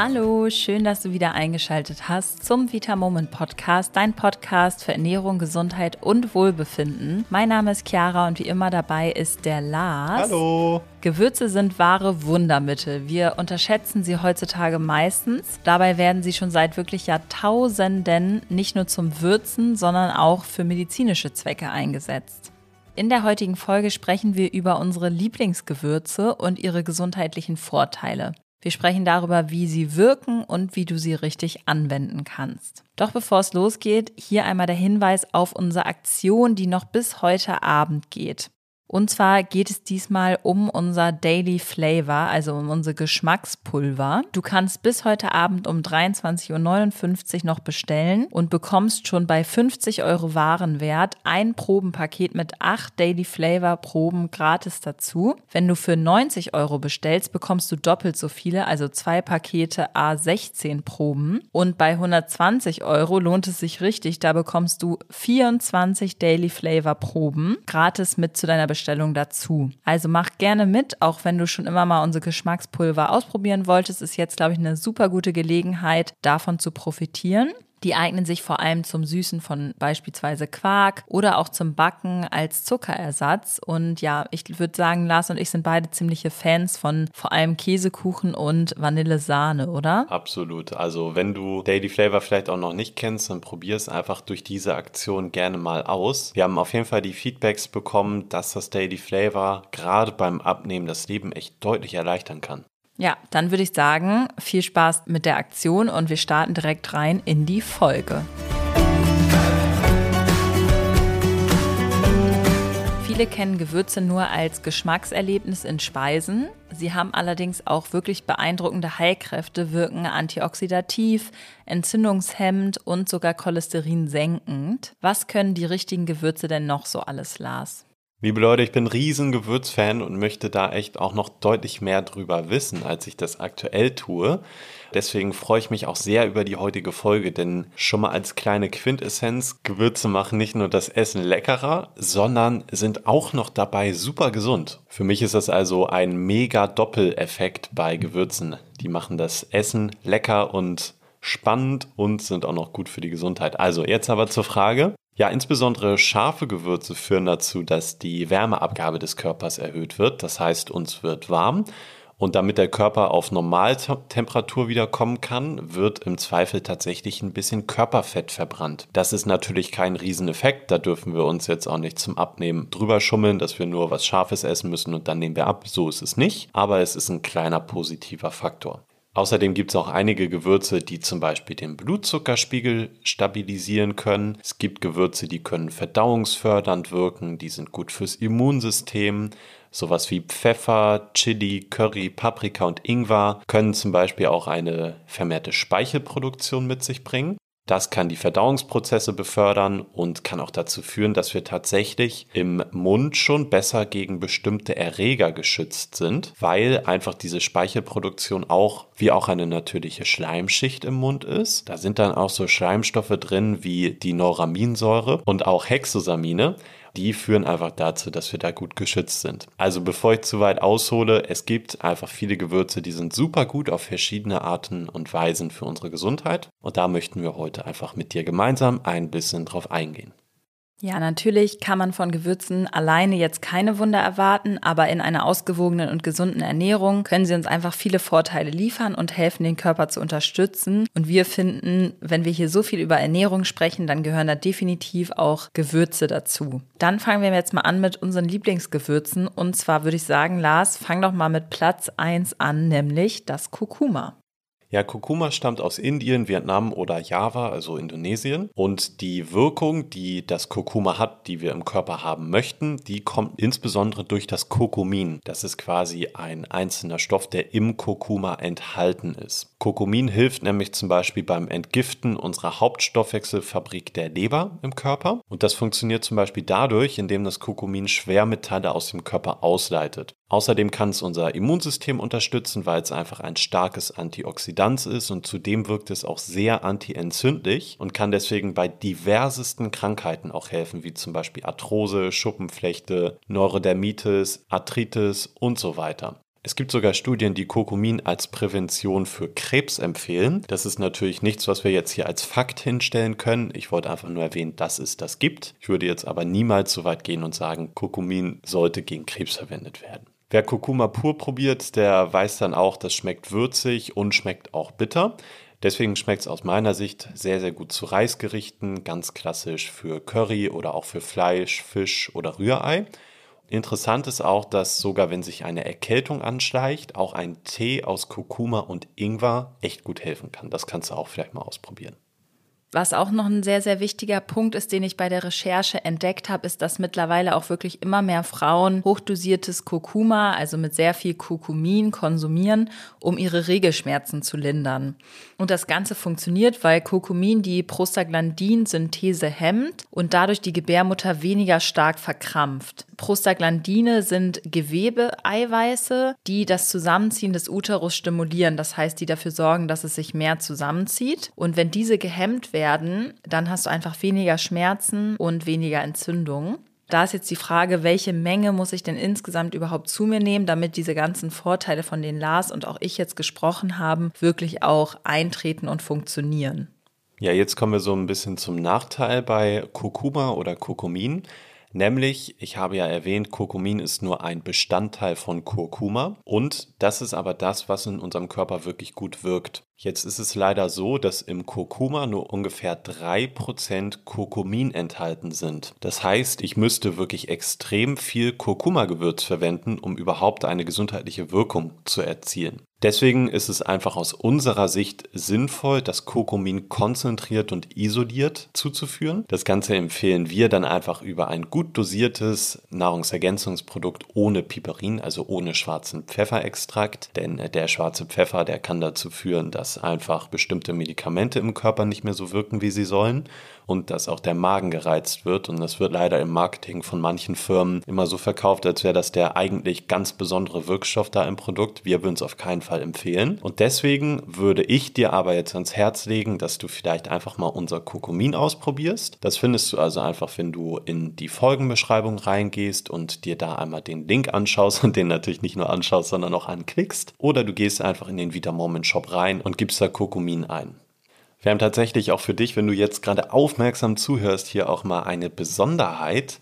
Hallo, schön, dass du wieder eingeschaltet hast zum Vita Moment Podcast, dein Podcast für Ernährung, Gesundheit und Wohlbefinden. Mein Name ist Chiara und wie immer dabei ist der Lars. Hallo. Gewürze sind wahre Wundermittel. Wir unterschätzen sie heutzutage meistens. Dabei werden sie schon seit wirklich Jahrtausenden nicht nur zum Würzen, sondern auch für medizinische Zwecke eingesetzt. In der heutigen Folge sprechen wir über unsere Lieblingsgewürze und ihre gesundheitlichen Vorteile. Wir sprechen darüber, wie sie wirken und wie du sie richtig anwenden kannst. Doch bevor es losgeht, hier einmal der Hinweis auf unsere Aktion, die noch bis heute Abend geht. Und zwar geht es diesmal um unser Daily Flavor, also um unsere Geschmackspulver. Du kannst bis heute Abend um 23.59 Uhr noch bestellen und bekommst schon bei 50 Euro Warenwert ein Probenpaket mit acht Daily Flavor Proben gratis dazu. Wenn du für 90 Euro bestellst, bekommst du doppelt so viele, also zwei Pakete A16 Proben. Und bei 120 Euro lohnt es sich richtig, da bekommst du 24 Daily Flavor Proben gratis mit zu deiner Bestellung Bestellung dazu. Also mach gerne mit, auch wenn du schon immer mal unsere Geschmackspulver ausprobieren wolltest, ist jetzt, glaube ich, eine super gute Gelegenheit, davon zu profitieren. Die eignen sich vor allem zum Süßen von beispielsweise Quark oder auch zum Backen als Zuckerersatz. Und ja, ich würde sagen, Lars und ich sind beide ziemliche Fans von vor allem Käsekuchen und Vanillesahne, oder? Absolut. Also wenn du Daily Flavor vielleicht auch noch nicht kennst, dann probier es einfach durch diese Aktion gerne mal aus. Wir haben auf jeden Fall die Feedbacks bekommen, dass das Daily Flavor gerade beim Abnehmen das Leben echt deutlich erleichtern kann. Ja, dann würde ich sagen, viel Spaß mit der Aktion und wir starten direkt rein in die Folge. Viele kennen Gewürze nur als Geschmackserlebnis in Speisen. Sie haben allerdings auch wirklich beeindruckende Heilkräfte, wirken antioxidativ, entzündungshemmend und sogar Cholesterin senkend. Was können die richtigen Gewürze denn noch so alles, Lars? Liebe Leute, ich bin riesen Gewürzfan und möchte da echt auch noch deutlich mehr drüber wissen, als ich das aktuell tue. Deswegen freue ich mich auch sehr über die heutige Folge, denn schon mal als kleine Quintessenz, Gewürze machen nicht nur das Essen leckerer, sondern sind auch noch dabei super gesund. Für mich ist das also ein mega Doppeleffekt bei Gewürzen. Die machen das Essen lecker und spannend und sind auch noch gut für die Gesundheit. Also jetzt aber zur Frage, ja, insbesondere scharfe Gewürze führen dazu, dass die Wärmeabgabe des Körpers erhöht wird. Das heißt, uns wird warm. Und damit der Körper auf Normaltemperatur wiederkommen kann, wird im Zweifel tatsächlich ein bisschen Körperfett verbrannt. Das ist natürlich kein Rieseneffekt. Da dürfen wir uns jetzt auch nicht zum Abnehmen drüber schummeln, dass wir nur was Scharfes essen müssen und dann nehmen wir ab. So ist es nicht. Aber es ist ein kleiner positiver Faktor. Außerdem gibt es auch einige Gewürze, die zum Beispiel den Blutzuckerspiegel stabilisieren können. Es gibt Gewürze, die können verdauungsfördernd wirken, die sind gut fürs Immunsystem. Sowas wie Pfeffer, Chili, Curry, Paprika und Ingwer können zum Beispiel auch eine vermehrte Speichelproduktion mit sich bringen. Das kann die Verdauungsprozesse befördern und kann auch dazu führen, dass wir tatsächlich im Mund schon besser gegen bestimmte Erreger geschützt sind, weil einfach diese Speichelproduktion auch wie auch eine natürliche Schleimschicht im Mund ist. Da sind dann auch so Schleimstoffe drin wie die Neuraminsäure und auch Hexosamine die führen einfach dazu, dass wir da gut geschützt sind. Also bevor ich zu weit aushole, es gibt einfach viele Gewürze, die sind super gut auf verschiedene Arten und Weisen für unsere Gesundheit. Und da möchten wir heute einfach mit dir gemeinsam ein bisschen drauf eingehen. Ja, natürlich kann man von Gewürzen alleine jetzt keine Wunder erwarten, aber in einer ausgewogenen und gesunden Ernährung können sie uns einfach viele Vorteile liefern und helfen, den Körper zu unterstützen. Und wir finden, wenn wir hier so viel über Ernährung sprechen, dann gehören da definitiv auch Gewürze dazu. Dann fangen wir jetzt mal an mit unseren Lieblingsgewürzen. Und zwar würde ich sagen, Lars, fang doch mal mit Platz 1 an, nämlich das Kurkuma. Ja, Kurkuma stammt aus Indien, Vietnam oder Java, also Indonesien. Und die Wirkung, die das Kurkuma hat, die wir im Körper haben möchten, die kommt insbesondere durch das Kurkumin. Das ist quasi ein einzelner Stoff, der im Kurkuma enthalten ist. Kurkumin hilft nämlich zum Beispiel beim Entgiften unserer Hauptstoffwechselfabrik der Leber im Körper. Und das funktioniert zum Beispiel dadurch, indem das Kurkumin Schwermetalle aus dem Körper ausleitet. Außerdem kann es unser Immunsystem unterstützen, weil es einfach ein starkes Antioxidant ist und zudem wirkt es auch sehr antientzündlich und kann deswegen bei diversesten Krankheiten auch helfen, wie zum Beispiel Arthrose, Schuppenflechte, Neurodermitis, Arthritis und so weiter. Es gibt sogar Studien, die Kurkumin als Prävention für Krebs empfehlen. Das ist natürlich nichts, was wir jetzt hier als Fakt hinstellen können. Ich wollte einfach nur erwähnen, dass es das gibt. Ich würde jetzt aber niemals so weit gehen und sagen, Kurkumin sollte gegen Krebs verwendet werden. Wer Kurkuma pur probiert, der weiß dann auch, das schmeckt würzig und schmeckt auch bitter. Deswegen schmeckt es aus meiner Sicht sehr, sehr gut zu Reisgerichten, ganz klassisch für Curry oder auch für Fleisch, Fisch oder Rührei. Interessant ist auch, dass sogar wenn sich eine Erkältung anschleicht, auch ein Tee aus Kurkuma und Ingwer echt gut helfen kann. Das kannst du auch vielleicht mal ausprobieren. Was auch noch ein sehr, sehr wichtiger Punkt ist, den ich bei der Recherche entdeckt habe, ist, dass mittlerweile auch wirklich immer mehr Frauen hochdosiertes Kurkuma, also mit sehr viel Kurkumin, konsumieren, um ihre Regelschmerzen zu lindern. Und das Ganze funktioniert, weil Kurkumin die Prostaglandin-Synthese hemmt und dadurch die Gebärmutter weniger stark verkrampft. Prostaglandine sind Gewebeeiweiße, die das Zusammenziehen des Uterus stimulieren. Das heißt, die dafür sorgen, dass es sich mehr zusammenzieht. Und wenn diese gehemmt werden, dann hast du einfach weniger Schmerzen und weniger Entzündungen. Da ist jetzt die Frage, welche Menge muss ich denn insgesamt überhaupt zu mir nehmen, damit diese ganzen Vorteile, von denen Lars und auch ich jetzt gesprochen haben, wirklich auch eintreten und funktionieren. Ja, jetzt kommen wir so ein bisschen zum Nachteil bei Kurkuma oder Kurkumin. Nämlich, ich habe ja erwähnt, Kurkumin ist nur ein Bestandteil von Kurkuma und das ist aber das, was in unserem Körper wirklich gut wirkt. Jetzt ist es leider so, dass im Kurkuma nur ungefähr 3% Kurkumin enthalten sind. Das heißt, ich müsste wirklich extrem viel Kurkuma-Gewürz verwenden, um überhaupt eine gesundheitliche Wirkung zu erzielen. Deswegen ist es einfach aus unserer Sicht sinnvoll, das Kurkumin konzentriert und isoliert zuzuführen. Das Ganze empfehlen wir dann einfach über ein gut dosiertes Nahrungsergänzungsprodukt ohne Piperin, also ohne schwarzen Pfefferextrakt. Denn der schwarze Pfeffer, der kann dazu führen, dass einfach bestimmte Medikamente im Körper nicht mehr so wirken, wie sie sollen und dass auch der Magen gereizt wird. Und das wird leider im Marketing von manchen Firmen immer so verkauft, als wäre das der eigentlich ganz besondere Wirkstoff da im Produkt. Wir würden es auf keinen Fall empfehlen. Und deswegen würde ich dir aber jetzt ans Herz legen, dass du vielleicht einfach mal unser Kurkumin ausprobierst. Das findest du also einfach, wenn du in die Folgenbeschreibung reingehst und dir da einmal den Link anschaust und den natürlich nicht nur anschaust, sondern auch anklickst. Oder du gehst einfach in den Vita Moment Shop rein und gibst da Kurkumin ein. Wir haben tatsächlich auch für dich, wenn du jetzt gerade aufmerksam zuhörst, hier auch mal eine Besonderheit.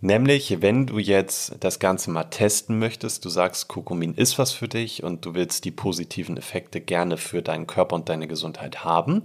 Nämlich, wenn du jetzt das Ganze mal testen möchtest, du sagst, Kurkumin ist was für dich und du willst die positiven Effekte gerne für deinen Körper und deine Gesundheit haben,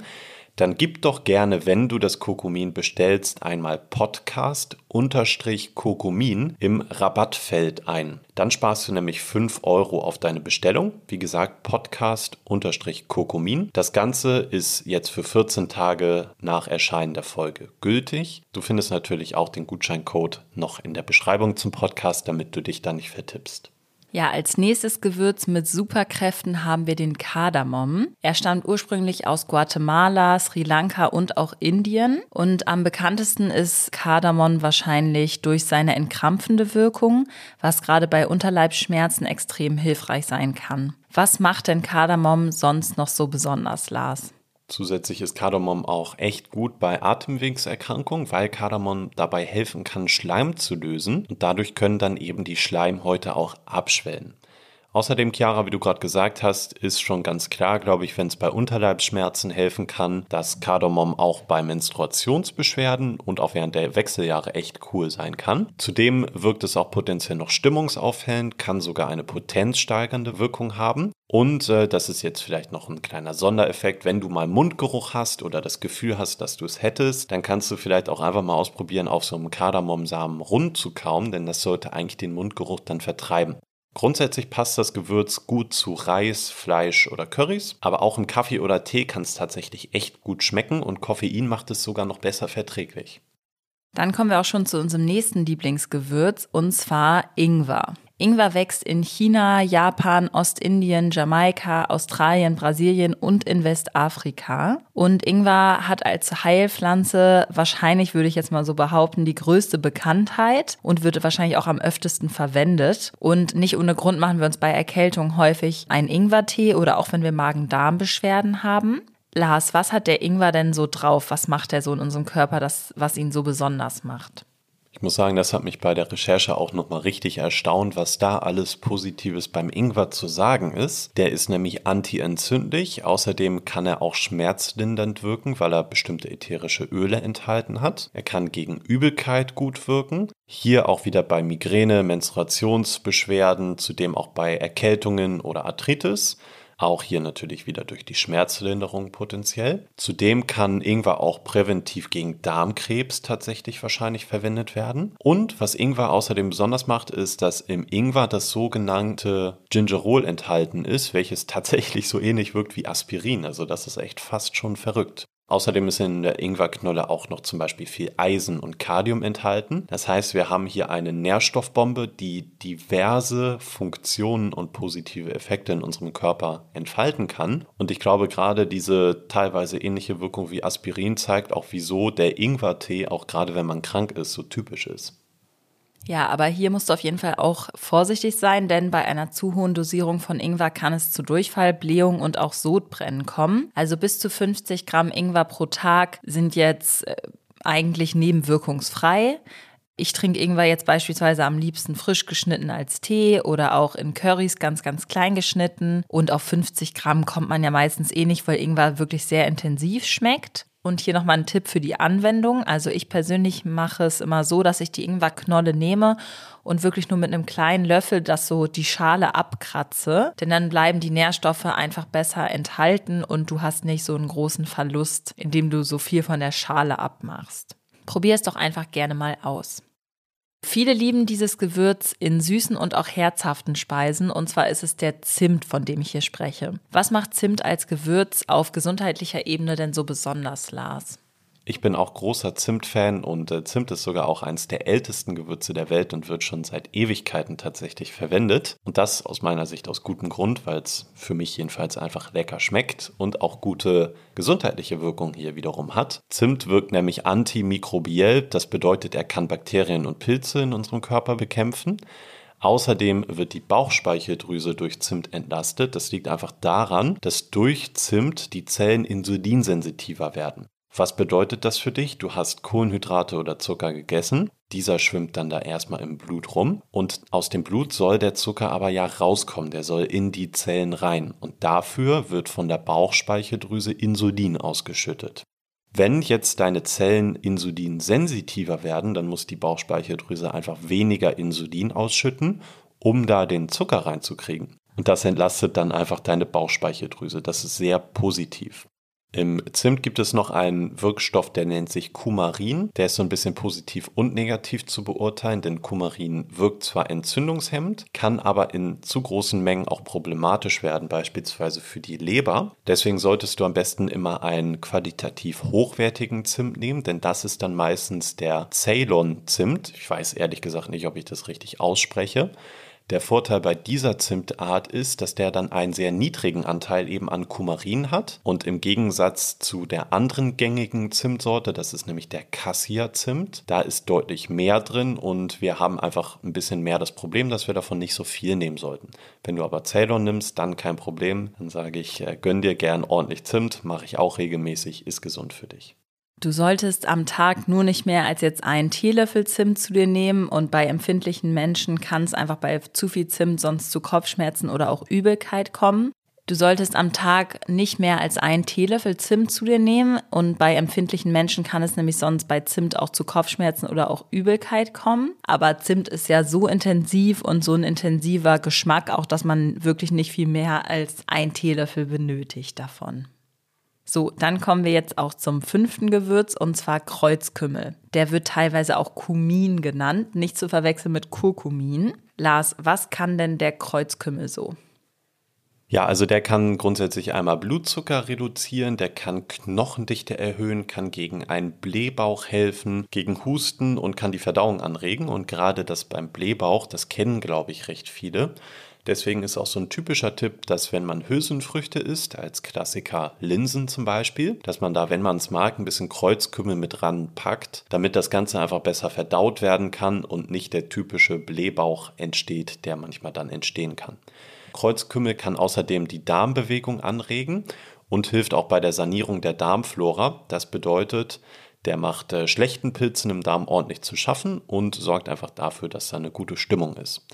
dann gib doch gerne, wenn du das Kokumin bestellst, einmal Podcast unterstrich Kokumin im Rabattfeld ein. Dann sparst du nämlich 5 Euro auf deine Bestellung. Wie gesagt, Podcast unterstrich Kokumin. Das Ganze ist jetzt für 14 Tage nach Erscheinen der Folge gültig. Du findest natürlich auch den Gutscheincode noch in der Beschreibung zum Podcast, damit du dich da nicht vertippst. Ja, als nächstes Gewürz mit Superkräften haben wir den Kardamom. Er stammt ursprünglich aus Guatemala, Sri Lanka und auch Indien. Und am bekanntesten ist Kardamom wahrscheinlich durch seine entkrampfende Wirkung, was gerade bei Unterleibsschmerzen extrem hilfreich sein kann. Was macht denn Kardamom sonst noch so besonders, Lars? Zusätzlich ist Kardamom auch echt gut bei Atemwegserkrankungen, weil Kardamom dabei helfen kann, Schleim zu lösen und dadurch können dann eben die Schleimhäute auch abschwellen. Außerdem, Chiara, wie du gerade gesagt hast, ist schon ganz klar, glaube ich, wenn es bei Unterleibsschmerzen helfen kann, dass Kardamom auch bei Menstruationsbeschwerden und auch während der Wechseljahre echt cool sein kann. Zudem wirkt es auch potenziell noch stimmungsaufhellend, kann sogar eine potenzsteigernde Wirkung haben. Und äh, das ist jetzt vielleicht noch ein kleiner Sondereffekt. Wenn du mal Mundgeruch hast oder das Gefühl hast, dass du es hättest, dann kannst du vielleicht auch einfach mal ausprobieren, auf so einem Kardamomsamen rund zu kauen, denn das sollte eigentlich den Mundgeruch dann vertreiben. Grundsätzlich passt das Gewürz gut zu Reis, Fleisch oder Currys, aber auch im Kaffee oder Tee kann es tatsächlich echt gut schmecken und Koffein macht es sogar noch besser verträglich. Dann kommen wir auch schon zu unserem nächsten Lieblingsgewürz und zwar Ingwer. Ingwer wächst in China, Japan, Ostindien, Jamaika, Australien, Brasilien und in Westafrika. Und Ingwer hat als Heilpflanze wahrscheinlich, würde ich jetzt mal so behaupten, die größte Bekanntheit und wird wahrscheinlich auch am öftesten verwendet. Und nicht ohne Grund machen wir uns bei Erkältung häufig einen Ingwertee oder auch wenn wir Magen-Darm-Beschwerden haben. Lars, was hat der Ingwer denn so drauf? Was macht er so in unserem Körper, das, was ihn so besonders macht? Ich muss sagen, das hat mich bei der Recherche auch nochmal richtig erstaunt, was da alles Positives beim Ingwer zu sagen ist. Der ist nämlich antientzündlich. Außerdem kann er auch schmerzlindernd wirken, weil er bestimmte ätherische Öle enthalten hat. Er kann gegen Übelkeit gut wirken. Hier auch wieder bei Migräne, Menstruationsbeschwerden, zudem auch bei Erkältungen oder Arthritis. Auch hier natürlich wieder durch die Schmerzlinderung potenziell. Zudem kann Ingwer auch präventiv gegen Darmkrebs tatsächlich wahrscheinlich verwendet werden. Und was Ingwer außerdem besonders macht, ist, dass im Ingwer das sogenannte Gingerol enthalten ist, welches tatsächlich so ähnlich wirkt wie Aspirin. Also das ist echt fast schon verrückt. Außerdem ist in der Ingwerknolle auch noch zum Beispiel viel Eisen und Kalium enthalten. Das heißt, wir haben hier eine Nährstoffbombe, die diverse Funktionen und positive Effekte in unserem Körper entfalten kann. Und ich glaube, gerade diese teilweise ähnliche Wirkung wie Aspirin zeigt auch, wieso der Ingwertee, auch gerade wenn man krank ist, so typisch ist. Ja, aber hier musst du auf jeden Fall auch vorsichtig sein, denn bei einer zu hohen Dosierung von Ingwer kann es zu Durchfall, Blähung und auch Sodbrennen kommen. Also bis zu 50 Gramm Ingwer pro Tag sind jetzt äh, eigentlich nebenwirkungsfrei. Ich trinke Ingwer jetzt beispielsweise am liebsten frisch geschnitten als Tee oder auch in Currys ganz, ganz klein geschnitten. Und auf 50 Gramm kommt man ja meistens eh nicht, weil Ingwer wirklich sehr intensiv schmeckt. Und hier nochmal ein Tipp für die Anwendung. Also ich persönlich mache es immer so, dass ich die Ingwerknolle nehme und wirklich nur mit einem kleinen Löffel das so die Schale abkratze. Denn dann bleiben die Nährstoffe einfach besser enthalten und du hast nicht so einen großen Verlust, indem du so viel von der Schale abmachst. Probier es doch einfach gerne mal aus. Viele lieben dieses Gewürz in süßen und auch herzhaften Speisen, und zwar ist es der Zimt, von dem ich hier spreche. Was macht Zimt als Gewürz auf gesundheitlicher Ebene denn so besonders, Lars? Ich bin auch großer Zimt-Fan und äh, Zimt ist sogar auch eines der ältesten Gewürze der Welt und wird schon seit Ewigkeiten tatsächlich verwendet. Und das aus meiner Sicht aus gutem Grund, weil es für mich jedenfalls einfach lecker schmeckt und auch gute gesundheitliche Wirkung hier wiederum hat. Zimt wirkt nämlich antimikrobiell, das bedeutet, er kann Bakterien und Pilze in unserem Körper bekämpfen. Außerdem wird die Bauchspeicheldrüse durch Zimt entlastet. Das liegt einfach daran, dass durch Zimt die Zellen insulinsensitiver werden. Was bedeutet das für dich? Du hast Kohlenhydrate oder Zucker gegessen. Dieser schwimmt dann da erstmal im Blut rum und aus dem Blut soll der Zucker aber ja rauskommen, der soll in die Zellen rein und dafür wird von der Bauchspeicheldrüse Insulin ausgeschüttet. Wenn jetzt deine Zellen insulinsensitiver werden, dann muss die Bauchspeicheldrüse einfach weniger Insulin ausschütten, um da den Zucker reinzukriegen. Und das entlastet dann einfach deine Bauchspeicheldrüse. Das ist sehr positiv. Im Zimt gibt es noch einen Wirkstoff, der nennt sich Kumarin. Der ist so ein bisschen positiv und negativ zu beurteilen, denn Kumarin wirkt zwar entzündungshemmend, kann aber in zu großen Mengen auch problematisch werden, beispielsweise für die Leber. Deswegen solltest du am besten immer einen qualitativ hochwertigen Zimt nehmen, denn das ist dann meistens der Ceylon-Zimt. Ich weiß ehrlich gesagt nicht, ob ich das richtig ausspreche. Der Vorteil bei dieser Zimtart ist, dass der dann einen sehr niedrigen Anteil eben an Kumarin hat und im Gegensatz zu der anderen gängigen Zimtsorte, das ist nämlich der Cassia-Zimt, da ist deutlich mehr drin und wir haben einfach ein bisschen mehr das Problem, dass wir davon nicht so viel nehmen sollten. Wenn du aber Ceylon nimmst, dann kein Problem, dann sage ich, äh, gönn dir gern ordentlich Zimt, mache ich auch regelmäßig, ist gesund für dich. Du solltest am Tag nur nicht mehr als jetzt einen Teelöffel Zimt zu dir nehmen und bei empfindlichen Menschen kann es einfach bei zu viel Zimt sonst zu Kopfschmerzen oder auch Übelkeit kommen. Du solltest am Tag nicht mehr als einen Teelöffel Zimt zu dir nehmen und bei empfindlichen Menschen kann es nämlich sonst bei Zimt auch zu Kopfschmerzen oder auch Übelkeit kommen. Aber Zimt ist ja so intensiv und so ein intensiver Geschmack auch, dass man wirklich nicht viel mehr als einen Teelöffel benötigt davon. So, dann kommen wir jetzt auch zum fünften Gewürz und zwar Kreuzkümmel. Der wird teilweise auch Kumin genannt, nicht zu verwechseln mit Kurkumin. Lars, was kann denn der Kreuzkümmel so? Ja, also der kann grundsätzlich einmal Blutzucker reduzieren, der kann Knochendichte erhöhen, kann gegen einen Blähbauch helfen, gegen Husten und kann die Verdauung anregen. Und gerade das beim Blähbauch, das kennen, glaube ich, recht viele. Deswegen ist auch so ein typischer Tipp, dass wenn man Hülsenfrüchte isst, als Klassiker Linsen zum Beispiel, dass man da, wenn man es mag, ein bisschen Kreuzkümmel mit ranpackt, damit das Ganze einfach besser verdaut werden kann und nicht der typische Blähbauch entsteht, der manchmal dann entstehen kann. Kreuzkümmel kann außerdem die Darmbewegung anregen und hilft auch bei der Sanierung der Darmflora. Das bedeutet, Der macht äh, schlechten Pilzen im Darm ordentlich zu schaffen und sorgt einfach dafür, dass da eine gute Stimmung ist.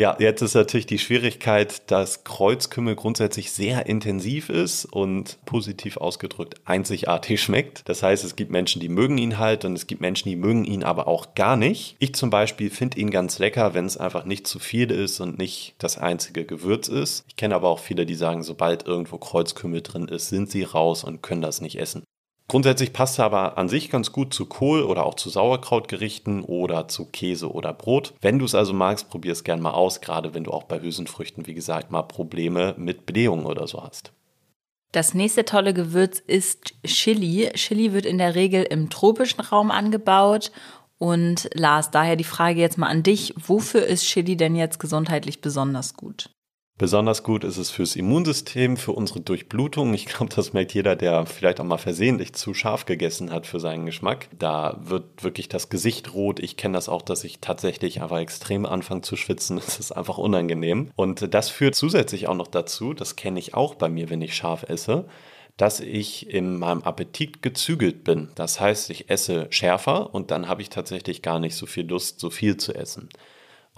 Ja, jetzt ist natürlich die Schwierigkeit, dass Kreuzkümmel grundsätzlich sehr intensiv ist und positiv ausgedrückt einzigartig schmeckt. Das heißt, es gibt Menschen, die mögen ihn halt und es gibt Menschen, die mögen ihn aber auch gar nicht. Ich zum Beispiel finde ihn ganz lecker, wenn es einfach nicht zu viel ist und nicht das einzige Gewürz ist. Ich kenne aber auch viele, die sagen, sobald irgendwo Kreuzkümmel drin ist, sind sie raus und können das nicht essen. Grundsätzlich passt er aber an sich ganz gut zu Kohl oder auch zu Sauerkrautgerichten oder zu Käse oder Brot. Wenn du es also magst, probier es gerne mal aus, gerade wenn du auch bei Hülsenfrüchten, wie gesagt, mal Probleme mit Blähungen oder so hast. Das nächste tolle Gewürz ist Chili. Chili wird in der Regel im tropischen Raum angebaut. Und Lars, daher die Frage jetzt mal an dich. Wofür ist Chili denn jetzt gesundheitlich besonders gut? Besonders gut ist es fürs Immunsystem, für unsere Durchblutung. Ich glaube, das merkt jeder, der vielleicht auch mal versehentlich zu scharf gegessen hat für seinen Geschmack. Da wird wirklich das Gesicht rot. Ich kenne das auch, dass ich tatsächlich einfach extrem anfange zu schwitzen. Es ist einfach unangenehm. Und das führt zusätzlich auch noch dazu, das kenne ich auch bei mir, wenn ich scharf esse, dass ich in meinem Appetit gezügelt bin. Das heißt, ich esse schärfer und dann habe ich tatsächlich gar nicht so viel Lust, so viel zu essen.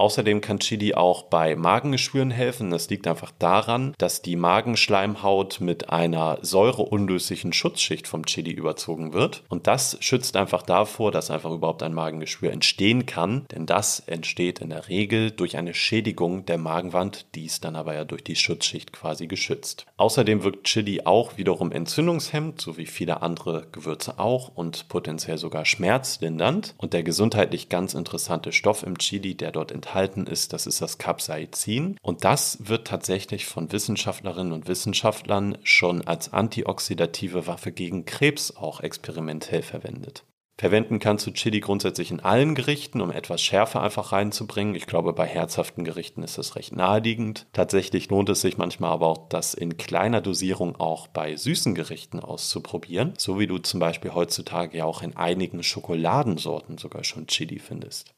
Außerdem kann Chili auch bei Magengeschwüren helfen. Das liegt einfach daran, dass die Magenschleimhaut mit einer säureunlöslichen Schutzschicht vom Chili überzogen wird. Und das schützt einfach davor, dass einfach überhaupt ein Magengeschwür entstehen kann. Denn das entsteht in der Regel durch eine Schädigung der Magenwand. Die ist dann aber ja durch die Schutzschicht quasi geschützt. Außerdem wirkt Chili auch wiederum entzündungshemmend, so wie viele andere Gewürze auch und potenziell sogar schmerzlindernd. Und der gesundheitlich ganz interessante Stoff im Chili, der dort enthalten ist, das ist das Capsaicin. Und das wird tatsächlich von Wissenschaftlerinnen und Wissenschaftlern schon als antioxidative Waffe gegen Krebs auch experimentell verwendet. Verwenden kannst du Chili grundsätzlich in allen Gerichten, um etwas Schärfe einfach reinzubringen. Ich glaube, bei herzhaften Gerichten ist das recht naheliegend. Tatsächlich lohnt es sich manchmal aber auch, das in kleiner Dosierung auch bei süßen Gerichten auszuprobieren. So wie du zum Beispiel heutzutage ja auch in einigen Schokoladensorten sogar schon Chili findest.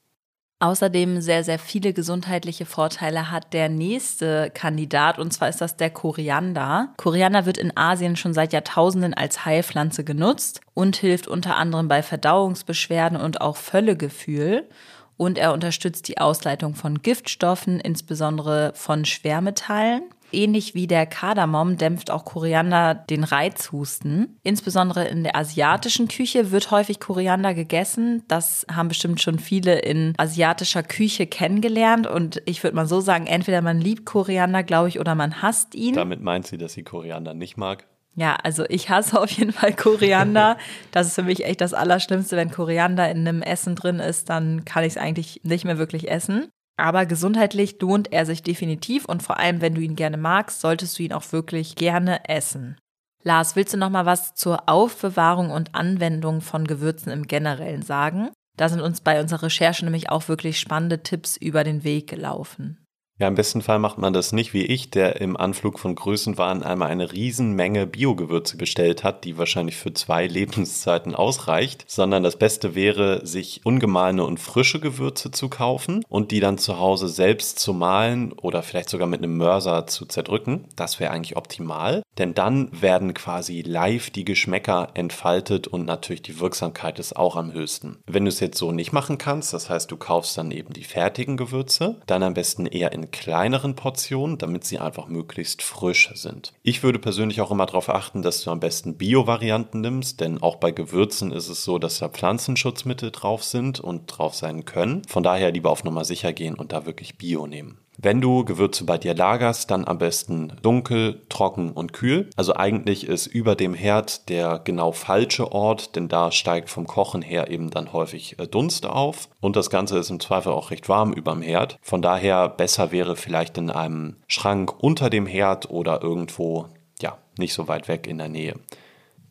Außerdem sehr, sehr viele gesundheitliche Vorteile hat der nächste Kandidat und zwar ist das der Koriander. Koriander wird in Asien schon seit Jahrtausenden als Heilpflanze genutzt und hilft unter anderem bei Verdauungsbeschwerden und auch Völlegefühl. Und er unterstützt die Ausleitung von Giftstoffen, insbesondere von Schwermetallen ähnlich wie der Kardamom dämpft auch Koriander den Reizhusten. Insbesondere in der asiatischen Küche wird häufig Koriander gegessen. Das haben bestimmt schon viele in asiatischer Küche kennengelernt. Und ich würde mal so sagen, entweder man liebt Koriander, glaube ich, oder man hasst ihn. Damit meint sie, dass sie Koriander nicht mag? Ja, also ich hasse auf jeden Fall Koriander. Das ist für mich echt das Allerschlimmste. Wenn Koriander in einem Essen drin ist, dann kann ich es eigentlich nicht mehr wirklich essen. Aber gesundheitlich lohnt er sich definitiv und vor allem, wenn du ihn gerne magst, solltest du ihn auch wirklich gerne essen. Lars, willst du noch mal was zur Aufbewahrung und Anwendung von Gewürzen im Generellen sagen? Da sind uns bei unserer Recherche nämlich auch wirklich spannende Tipps über den Weg gelaufen. Ja, im besten Fall macht man das nicht wie ich, der im Anflug von Größenwahn einmal eine Riesenmenge Biogewürze bestellt hat, die wahrscheinlich für zwei Lebenszeiten ausreicht, sondern das Beste wäre, sich ungemahlene und frische Gewürze zu kaufen und die dann zu Hause selbst zu mahlen oder vielleicht sogar mit einem Mörser zu zerdrücken. Das wäre eigentlich optimal, denn dann werden quasi live die Geschmäcker entfaltet und natürlich die Wirksamkeit ist auch am höchsten. Wenn du es jetzt so nicht machen kannst, das heißt, du kaufst dann eben die fertigen Gewürze, dann am besten eher in kleineren Portionen, damit sie einfach möglichst frisch sind. Ich würde persönlich auch immer darauf achten, dass du am besten Bio-Varianten nimmst, denn auch bei Gewürzen ist es so, dass da Pflanzenschutzmittel drauf sind und drauf sein können. Von daher lieber auf Nummer sicher gehen und da wirklich Bio nehmen. Wenn du Gewürze bei dir lagerst, dann am besten dunkel, trocken und kühl. Also eigentlich ist über dem Herd der genau falsche Ort, denn da steigt vom Kochen her eben dann häufig äh, Dunst auf. Und das Ganze ist im Zweifel auch recht warm überm Herd. Von daher besser wäre vielleicht in einem Schrank unter dem Herd oder irgendwo, ja, nicht so weit weg in der Nähe.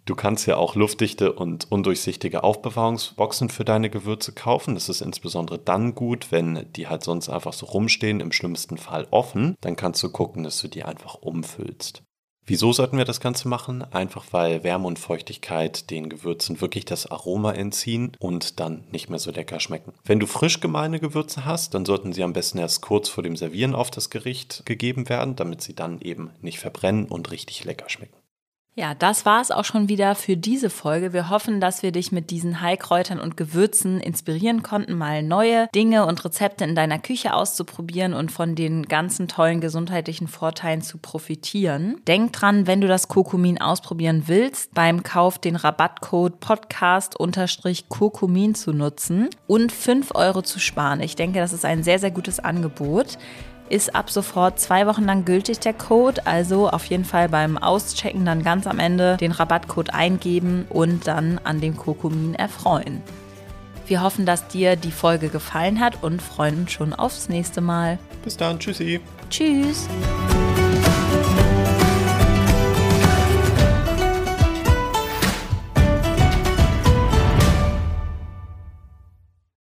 Du kannst ja auch luftdichte und undurchsichtige Aufbewahrungsboxen für deine Gewürze kaufen. Das ist insbesondere dann gut, wenn die halt sonst einfach so rumstehen, im schlimmsten Fall offen. Dann kannst du gucken, dass du die einfach umfüllst. Wieso sollten wir das Ganze machen? Einfach weil Wärme und Feuchtigkeit den Gewürzen wirklich das Aroma entziehen und dann nicht mehr so lecker schmecken. Wenn du frisch gemahlene Gewürze hast, dann sollten sie am besten erst kurz vor dem Servieren auf das Gericht gegeben werden, damit sie dann eben nicht verbrennen und richtig lecker schmecken. Ja, das war es auch schon wieder für diese Folge. Wir hoffen, dass wir dich mit diesen Heilkräutern und Gewürzen inspirieren konnten, mal neue Dinge und Rezepte in deiner Küche auszuprobieren und von den ganzen tollen gesundheitlichen Vorteilen zu profitieren. Denk dran, wenn du das Kurkumin ausprobieren willst, beim Kauf den Rabattcode Podcast-Kurkumin zu nutzen und 5 Euro zu sparen. Ich denke, das ist ein sehr, sehr gutes Angebot ist ab sofort zwei Wochen lang gültig der Code. Also auf jeden Fall beim Auschecken dann ganz am Ende den Rabattcode eingeben und dann an dem Kokumin erfreuen. Wir hoffen, dass dir die Folge gefallen hat und freuen uns schon aufs nächste Mal. Bis dann, tschüssi. Tschüss.